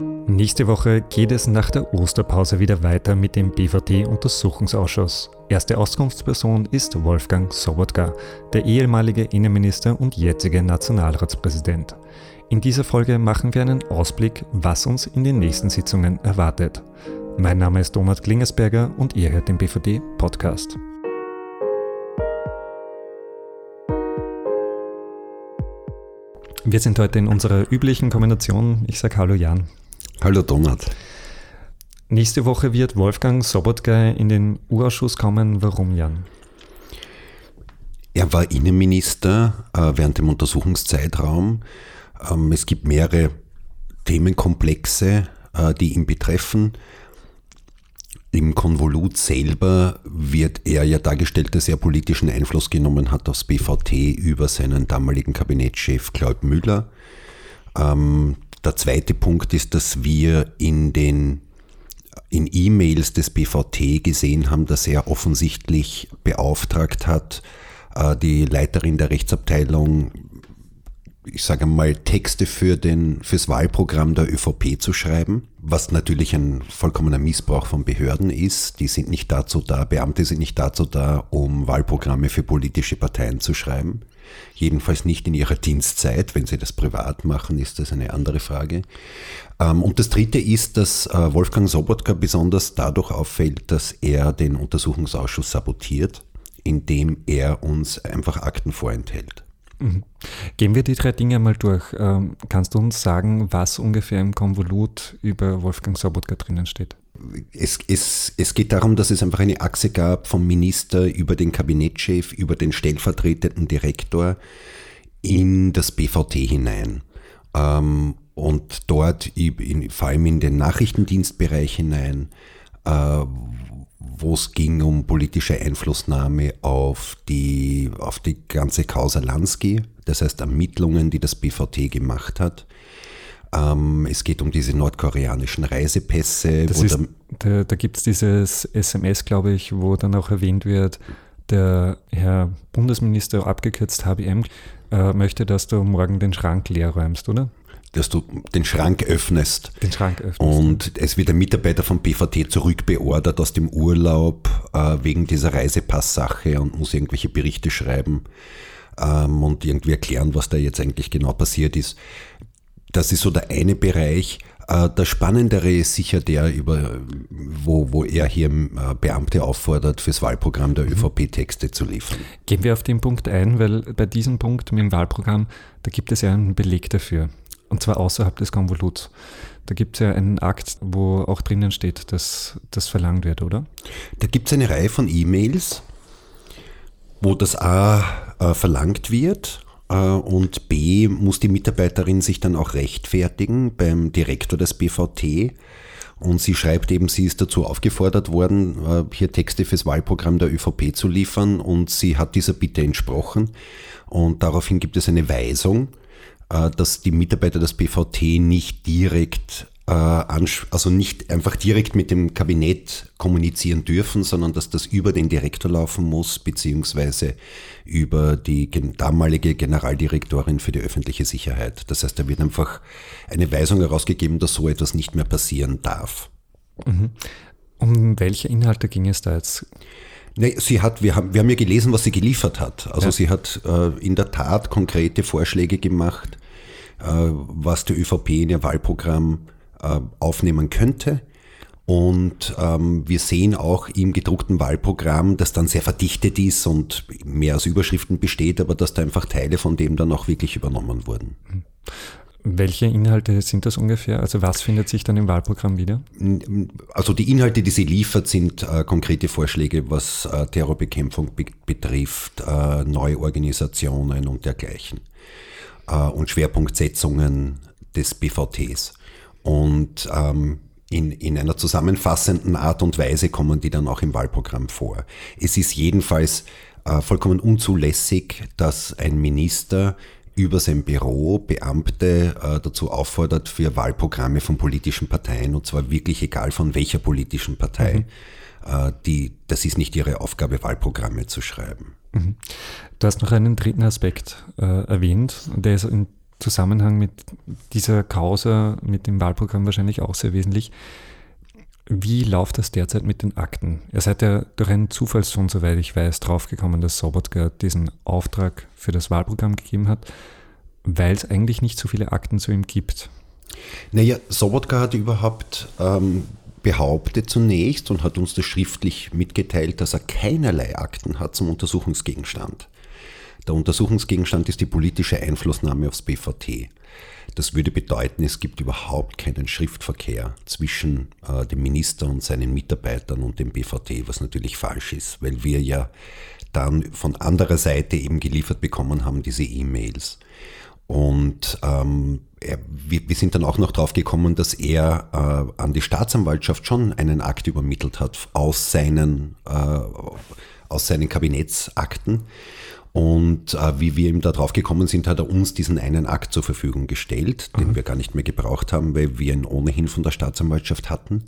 Nächste Woche geht es nach der Osterpause wieder weiter mit dem BVT-Untersuchungsausschuss. Erste Auskunftsperson ist Wolfgang Sobotka, der ehemalige Innenminister und jetzige Nationalratspräsident. In dieser Folge machen wir einen Ausblick, was uns in den nächsten Sitzungen erwartet. Mein Name ist Donat Klingersberger und ihr hört den BVD-Podcast. Wir sind heute in unserer üblichen Kombination. Ich sage Hallo Jan. Hallo Donat. Nächste Woche wird Wolfgang Sobotka in den U-Ausschuss kommen. Warum, Jan? Er war Innenminister äh, während dem Untersuchungszeitraum. Ähm, es gibt mehrere Themenkomplexe, äh, die ihn betreffen. Im Konvolut selber wird er ja dargestellt, dass er politischen Einfluss genommen hat aufs BVT über seinen damaligen Kabinettschef Claude Müller. Ähm, der zweite Punkt ist, dass wir in den in E-Mails des BVT gesehen haben, dass er offensichtlich beauftragt hat, äh, die Leiterin der Rechtsabteilung, ich sage mal, Texte für den, fürs Wahlprogramm der ÖVP zu schreiben, was natürlich ein vollkommener Missbrauch von Behörden ist. Die sind nicht dazu da, Beamte sind nicht dazu da, um Wahlprogramme für politische Parteien zu schreiben. Jedenfalls nicht in ihrer Dienstzeit. Wenn sie das privat machen, ist das eine andere Frage. Ähm, und das Dritte ist, dass äh, Wolfgang Sobotka besonders dadurch auffällt, dass er den Untersuchungsausschuss sabotiert, indem er uns einfach Akten vorenthält. Mhm. Gehen wir die drei Dinge mal durch. Ähm, kannst du uns sagen, was ungefähr im Konvolut über Wolfgang Sobotka drinnen steht? Es, es, es geht darum, dass es einfach eine Achse gab vom Minister über den Kabinettschef, über den stellvertretenden Direktor in das BVT hinein. Ähm, und dort vor allem in den Nachrichtendienstbereich hinein, äh, wo es ging um politische Einflussnahme auf die, auf die ganze Causa Lansky, das heißt Ermittlungen, die das BVT gemacht hat. Ähm, es geht um diese nordkoreanischen Reisepässe. Ist, da da gibt es dieses SMS, glaube ich, wo dann auch erwähnt wird, der Herr Bundesminister, abgekürzt HBM, äh, möchte, dass du morgen den Schrank leer räumst, oder? Dass du den Schrank öffnest. Den Schrank öffnest. Und es wird ein Mitarbeiter vom BVT zurückbeordert aus dem Urlaub äh, wegen dieser Reisepasssache und muss irgendwelche Berichte schreiben ähm, und irgendwie erklären, was da jetzt eigentlich genau passiert ist. Das ist so der eine Bereich. Äh, der spannendere ist sicher der, über, wo, wo er hier äh, Beamte auffordert, fürs Wahlprogramm der mhm. ÖVP Texte zu liefern. Gehen wir auf den Punkt ein, weil bei diesem Punkt mit dem Wahlprogramm, da gibt es ja einen Beleg dafür und zwar außerhalb des Konvoluts. Da gibt es ja einen Akt, wo auch drinnen steht, dass das verlangt wird, oder? Da gibt es eine Reihe von E-Mails, wo das A äh, verlangt wird äh, und B muss die Mitarbeiterin sich dann auch rechtfertigen beim Direktor des BVT. Und sie schreibt eben, sie ist dazu aufgefordert worden, äh, hier Texte fürs Wahlprogramm der ÖVP zu liefern und sie hat dieser Bitte entsprochen. Und daraufhin gibt es eine Weisung dass die Mitarbeiter des BVT nicht direkt, äh, also nicht einfach direkt mit dem Kabinett kommunizieren dürfen, sondern dass das über den Direktor laufen muss, beziehungsweise über die damalige Generaldirektorin für die öffentliche Sicherheit. Das heißt, da wird einfach eine Weisung herausgegeben, dass so etwas nicht mehr passieren darf. Mhm. Um welche Inhalte ging es da jetzt? Nee, sie hat, wir haben, wir haben ja gelesen, was sie geliefert hat. Also ja. sie hat äh, in der Tat konkrete Vorschläge gemacht, äh, was die ÖVP in ihr Wahlprogramm äh, aufnehmen könnte. Und ähm, wir sehen auch im gedruckten Wahlprogramm, das dann sehr verdichtet ist und mehr aus Überschriften besteht, aber dass da einfach Teile von dem dann auch wirklich übernommen wurden. Welche Inhalte sind das ungefähr? Also was findet sich dann im Wahlprogramm wieder? Also die Inhalte, die sie liefert, sind äh, konkrete Vorschläge, was äh, Terrorbekämpfung be betrifft, äh, neue Organisationen und dergleichen äh, und Schwerpunktsetzungen des BVTs. Und ähm, in, in einer zusammenfassenden Art und Weise kommen die dann auch im Wahlprogramm vor. Es ist jedenfalls äh, vollkommen unzulässig, dass ein Minister über sein Büro Beamte äh, dazu auffordert, für Wahlprogramme von politischen Parteien, und zwar wirklich egal von welcher politischen Partei, mhm. äh, die, das ist nicht ihre Aufgabe, Wahlprogramme zu schreiben. Mhm. Du hast noch einen dritten Aspekt äh, erwähnt, der ist in Zusammenhang mit dieser Causa, mit dem Wahlprogramm wahrscheinlich auch sehr wesentlich. Wie läuft das derzeit mit den Akten? Ihr seid ja durch einen Zufallssohn, soweit ich weiß, draufgekommen, dass Sobotka diesen Auftrag für das Wahlprogramm gegeben hat, weil es eigentlich nicht so viele Akten zu ihm gibt. Naja, Sobotka hat überhaupt ähm, behauptet zunächst und hat uns das schriftlich mitgeteilt, dass er keinerlei Akten hat zum Untersuchungsgegenstand. Der Untersuchungsgegenstand ist die politische Einflussnahme aufs BVT. Das würde bedeuten, es gibt überhaupt keinen Schriftverkehr zwischen äh, dem Minister und seinen Mitarbeitern und dem BVT, was natürlich falsch ist, weil wir ja dann von anderer Seite eben geliefert bekommen haben, diese E-Mails. Und ähm, er, wir, wir, sind dann auch noch drauf gekommen, dass er äh, an die Staatsanwaltschaft schon einen Akt übermittelt hat aus seinen, äh, aus seinen Kabinettsakten. Und äh, wie wir ihm da drauf gekommen sind, hat er uns diesen einen Akt zur Verfügung gestellt, den mhm. wir gar nicht mehr gebraucht haben, weil wir ihn ohnehin von der Staatsanwaltschaft hatten.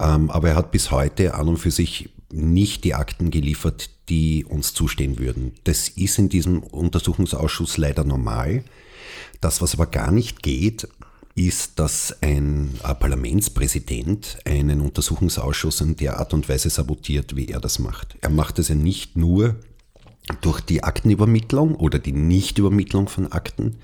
Ähm, aber er hat bis heute an und für sich nicht die Akten geliefert, die uns zustehen würden. Das ist in diesem Untersuchungsausschuss leider normal. Das, was aber gar nicht geht, ist, dass ein äh, Parlamentspräsident einen Untersuchungsausschuss in der Art und Weise sabotiert, wie er das macht. Er macht es ja nicht nur durch die Aktenübermittlung oder die Nichtübermittlung von Akten,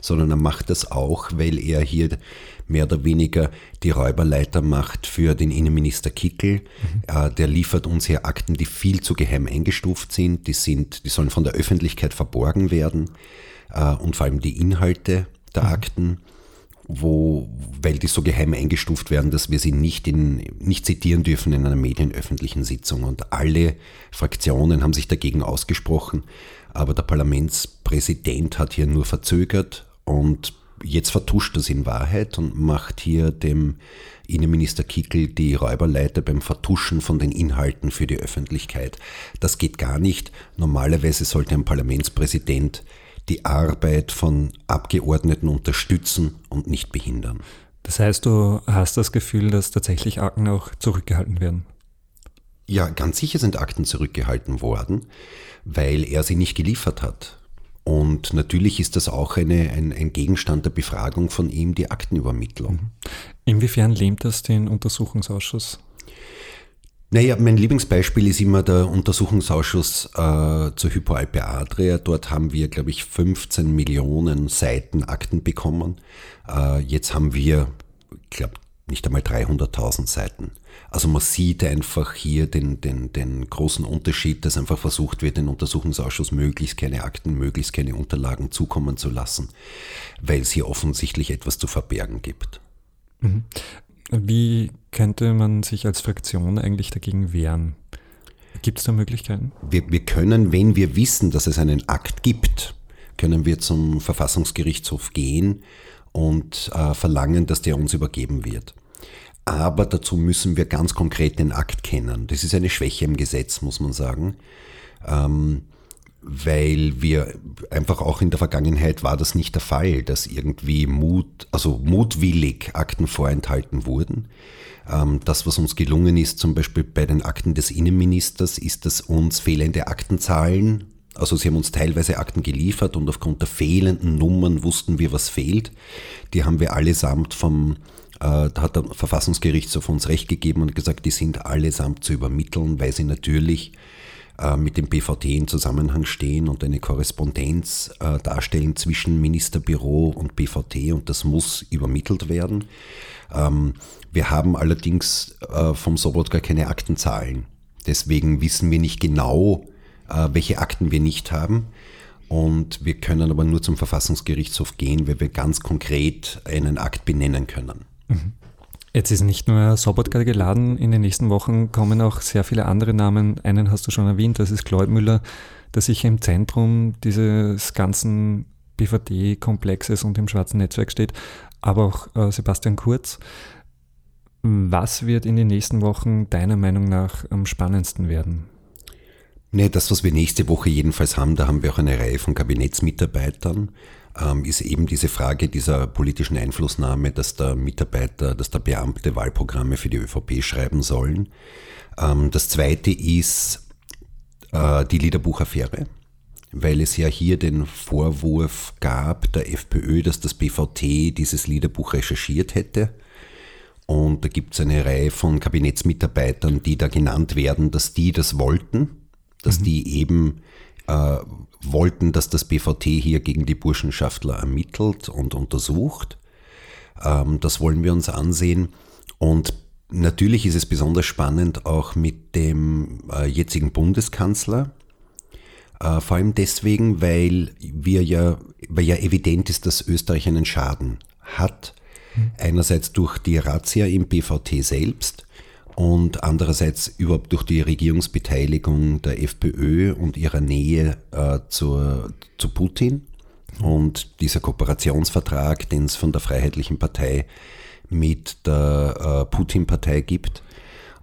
sondern er macht das auch, weil er hier mehr oder weniger die Räuberleiter macht für den Innenminister Kickel. Mhm. Der liefert uns hier Akten, die viel zu geheim eingestuft sind. Die, sind, die sollen von der Öffentlichkeit verborgen werden äh, und vor allem die Inhalte der mhm. Akten wo, weil die so geheim eingestuft werden, dass wir sie nicht, in, nicht zitieren dürfen in einer medienöffentlichen Sitzung. Und alle Fraktionen haben sich dagegen ausgesprochen, aber der Parlamentspräsident hat hier nur verzögert und jetzt vertuscht das in Wahrheit und macht hier dem Innenminister Kickel die Räuberleiter beim Vertuschen von den Inhalten für die Öffentlichkeit. Das geht gar nicht. Normalerweise sollte ein Parlamentspräsident die Arbeit von Abgeordneten unterstützen und nicht behindern. Das heißt, du hast das Gefühl, dass tatsächlich Akten auch zurückgehalten werden? Ja, ganz sicher sind Akten zurückgehalten worden, weil er sie nicht geliefert hat. Und natürlich ist das auch eine, ein, ein, Gegenstand der Befragung von ihm, die Aktenübermittlung. Mhm. Inwiefern lähmt das den Untersuchungsausschuss? Naja, mein Lieblingsbeispiel ist immer der Untersuchungsausschuss äh, zur Hypoalpe Adria. Dort haben wir, glaube ich, 15 Millionen Seiten Akten bekommen. Äh, jetzt haben wir, ich glaube, nicht einmal 300.000 Seiten. Also man sieht einfach hier den, den, den großen Unterschied, dass einfach versucht wird, den Untersuchungsausschuss möglichst keine Akten, möglichst keine Unterlagen zukommen zu lassen, weil es hier offensichtlich etwas zu verbergen gibt. Mhm. Wie könnte man sich als Fraktion eigentlich dagegen wehren? Gibt es da Möglichkeiten? Wir, wir können, wenn wir wissen, dass es einen Akt gibt, können wir zum Verfassungsgerichtshof gehen und äh, verlangen, dass der uns übergeben wird. Aber dazu müssen wir ganz konkret den Akt kennen. Das ist eine Schwäche im Gesetz, muss man sagen. Ähm, weil wir einfach auch in der Vergangenheit war das nicht der Fall, dass irgendwie Mut, also mutwillig Akten vorenthalten wurden. Ähm, das, was uns gelungen ist, zum Beispiel bei den Akten des Innenministers, ist, dass uns fehlende Aktenzahlen, also sie haben uns teilweise Akten geliefert und aufgrund der fehlenden Nummern wussten wir, was fehlt. Die haben wir allesamt vom äh, da hat der Verfassungsgerichtshof uns Recht gegeben und gesagt, die sind allesamt zu übermitteln, weil sie natürlich mit dem BVT in Zusammenhang stehen und eine Korrespondenz äh, darstellen zwischen Ministerbüro und BVT und das muss übermittelt werden. Ähm, wir haben allerdings äh, vom Sobotka keine Aktenzahlen. Deswegen wissen wir nicht genau, welche Akten wir nicht haben. Und wir können aber nur zum Verfassungsgerichtshof gehen, weil wir ganz konkret einen Akt benennen können. Mhm. Jetzt ist nicht nur Sobotka geladen, in den nächsten Wochen kommen auch sehr viele andere Namen. Einen hast du schon erwähnt, das ist Kleubmüller, der sicher im Zentrum dieses ganzen BVD-Komplexes und im schwarzen Netzwerk steht, aber auch äh, Sebastian Kurz. Was wird in den nächsten Wochen deiner Meinung nach am spannendsten werden? Nee, das, was wir nächste Woche jedenfalls haben, da haben wir auch eine Reihe von Kabinettsmitarbeitern ist eben diese Frage dieser politischen Einflussnahme, dass der Mitarbeiter, dass der Beamte Wahlprogramme für die ÖVP schreiben sollen. Ähm, das zweite ist äh, die Liederbuchaffäre, weil es ja hier den Vorwurf gab der FPÖ, dass das BVT dieses Liederbuch recherchiert hätte. Und da gibt es eine Reihe von Kabinettsmitarbeitern, die da genannt werden, dass die das wollten, dass mhm. die eben äh, wollten, dass das BVT hier gegen die Burschenschaftler ermittelt und untersucht. Ähm, das wollen wir uns ansehen. Und natürlich ist es besonders spannend auch mit dem äh, jetzigen Bundeskanzler. Äh, vor allem deswegen, weil wir ja, weil ja evident ist, dass Österreich einen Schaden hat. Mhm. Einerseits durch die Razzia im BVT selbst und andererseits überhaupt durch die Regierungsbeteiligung der FPÖ und ihrer Nähe äh, zur, zu Putin und dieser Kooperationsvertrag, den es von der Freiheitlichen Partei mit der äh, Putin-Partei gibt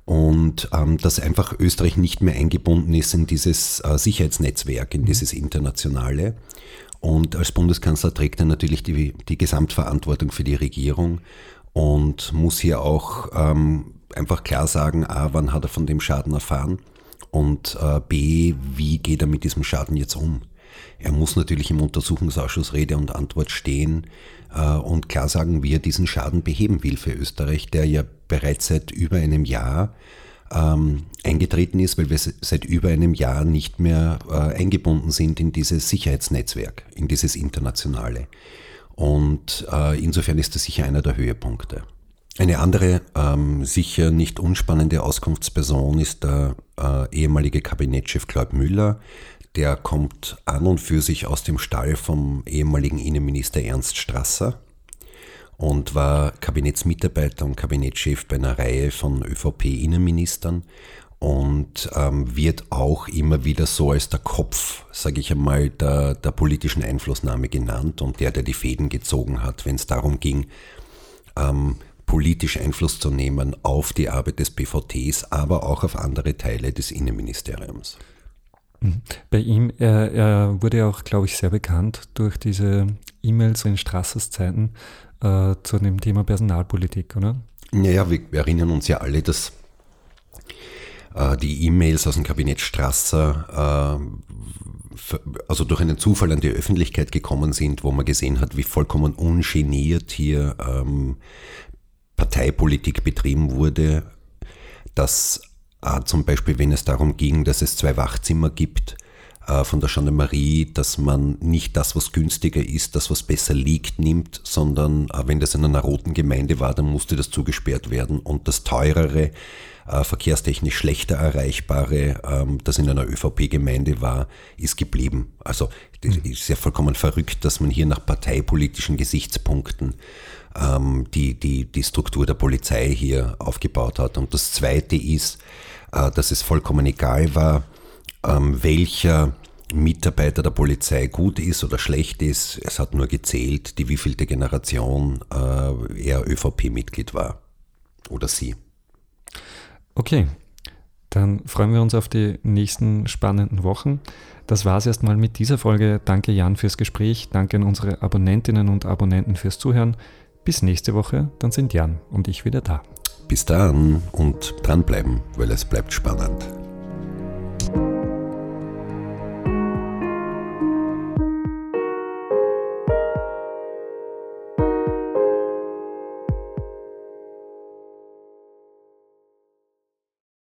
und ähm, dass einfach Österreich nicht mehr eingebunden ist in dieses äh, Sicherheitsnetzwerk, in mhm. dieses internationale. Und als Bundeskanzler trägt er natürlich die, die Gesamtverantwortung für die Regierung und muss hier auch ähm, einfach klar sagen, a, wann hat er von dem Schaden erfahren und äh, b, wie geht er mit diesem Schaden jetzt um. Er muss natürlich im Untersuchungsausschuss Rede und Antwort stehen äh, und klar sagen, wie er diesen Schaden beheben will für Österreich, der ja bereits seit über einem Jahr ähm, eingetreten ist, weil wir seit über einem Jahr nicht mehr äh, eingebunden sind in dieses Sicherheitsnetzwerk, in dieses internationale. Und äh, insofern ist das sicher einer der Höhepunkte. Eine andere, ähm, sicher nicht unspannende Auskunftsperson ist der äh, ehemalige Kabinettschef Claude Müller. Der kommt an und für sich aus dem Stall vom ehemaligen Innenminister Ernst Strasser und war Kabinettsmitarbeiter und Kabinettschef bei einer Reihe von ÖVP-Innenministern und ähm, wird auch immer wieder so als der Kopf, sage ich einmal, der, der politischen Einflussnahme genannt und der, der die Fäden gezogen hat, wenn es darum ging, ähm, politisch Einfluss zu nehmen auf die Arbeit des BVTs, aber auch auf andere Teile des Innenministeriums. Mhm. Bei ihm, er, er wurde auch, glaube ich, sehr bekannt durch diese E-Mails in Strassers Zeiten äh, zu dem Thema Personalpolitik, oder? Naja, wir erinnern uns ja alle, dass äh, die E-Mails aus dem Kabinett Strasser äh, also durch einen Zufall an die Öffentlichkeit gekommen sind, wo man gesehen hat, wie vollkommen ungeniert hier ähm, Parteipolitik betrieben wurde, dass äh, zum Beispiel, wenn es darum ging, dass es zwei Wachzimmer gibt äh, von der Gendarmerie, dass man nicht das, was günstiger ist, das, was besser liegt, nimmt, sondern äh, wenn das in einer roten Gemeinde war, dann musste das zugesperrt werden und das teurere, äh, verkehrstechnisch schlechter erreichbare, ähm, das in einer ÖVP-Gemeinde war, ist geblieben. Also das ist ja vollkommen verrückt, dass man hier nach parteipolitischen Gesichtspunkten ähm, die, die, die Struktur der Polizei hier aufgebaut hat. Und das Zweite ist, äh, dass es vollkommen egal war, ähm, welcher Mitarbeiter der Polizei gut ist oder schlecht ist. Es hat nur gezählt, die wievielte Generation äh, er ÖVP-Mitglied war oder sie. Okay, dann freuen wir uns auf die nächsten spannenden Wochen. Das war es erstmal mit dieser Folge. Danke Jan fürs Gespräch. Danke an unsere Abonnentinnen und Abonnenten fürs Zuhören. Bis nächste Woche, dann sind Jan und ich wieder da. Bis dann und dranbleiben, weil es bleibt spannend.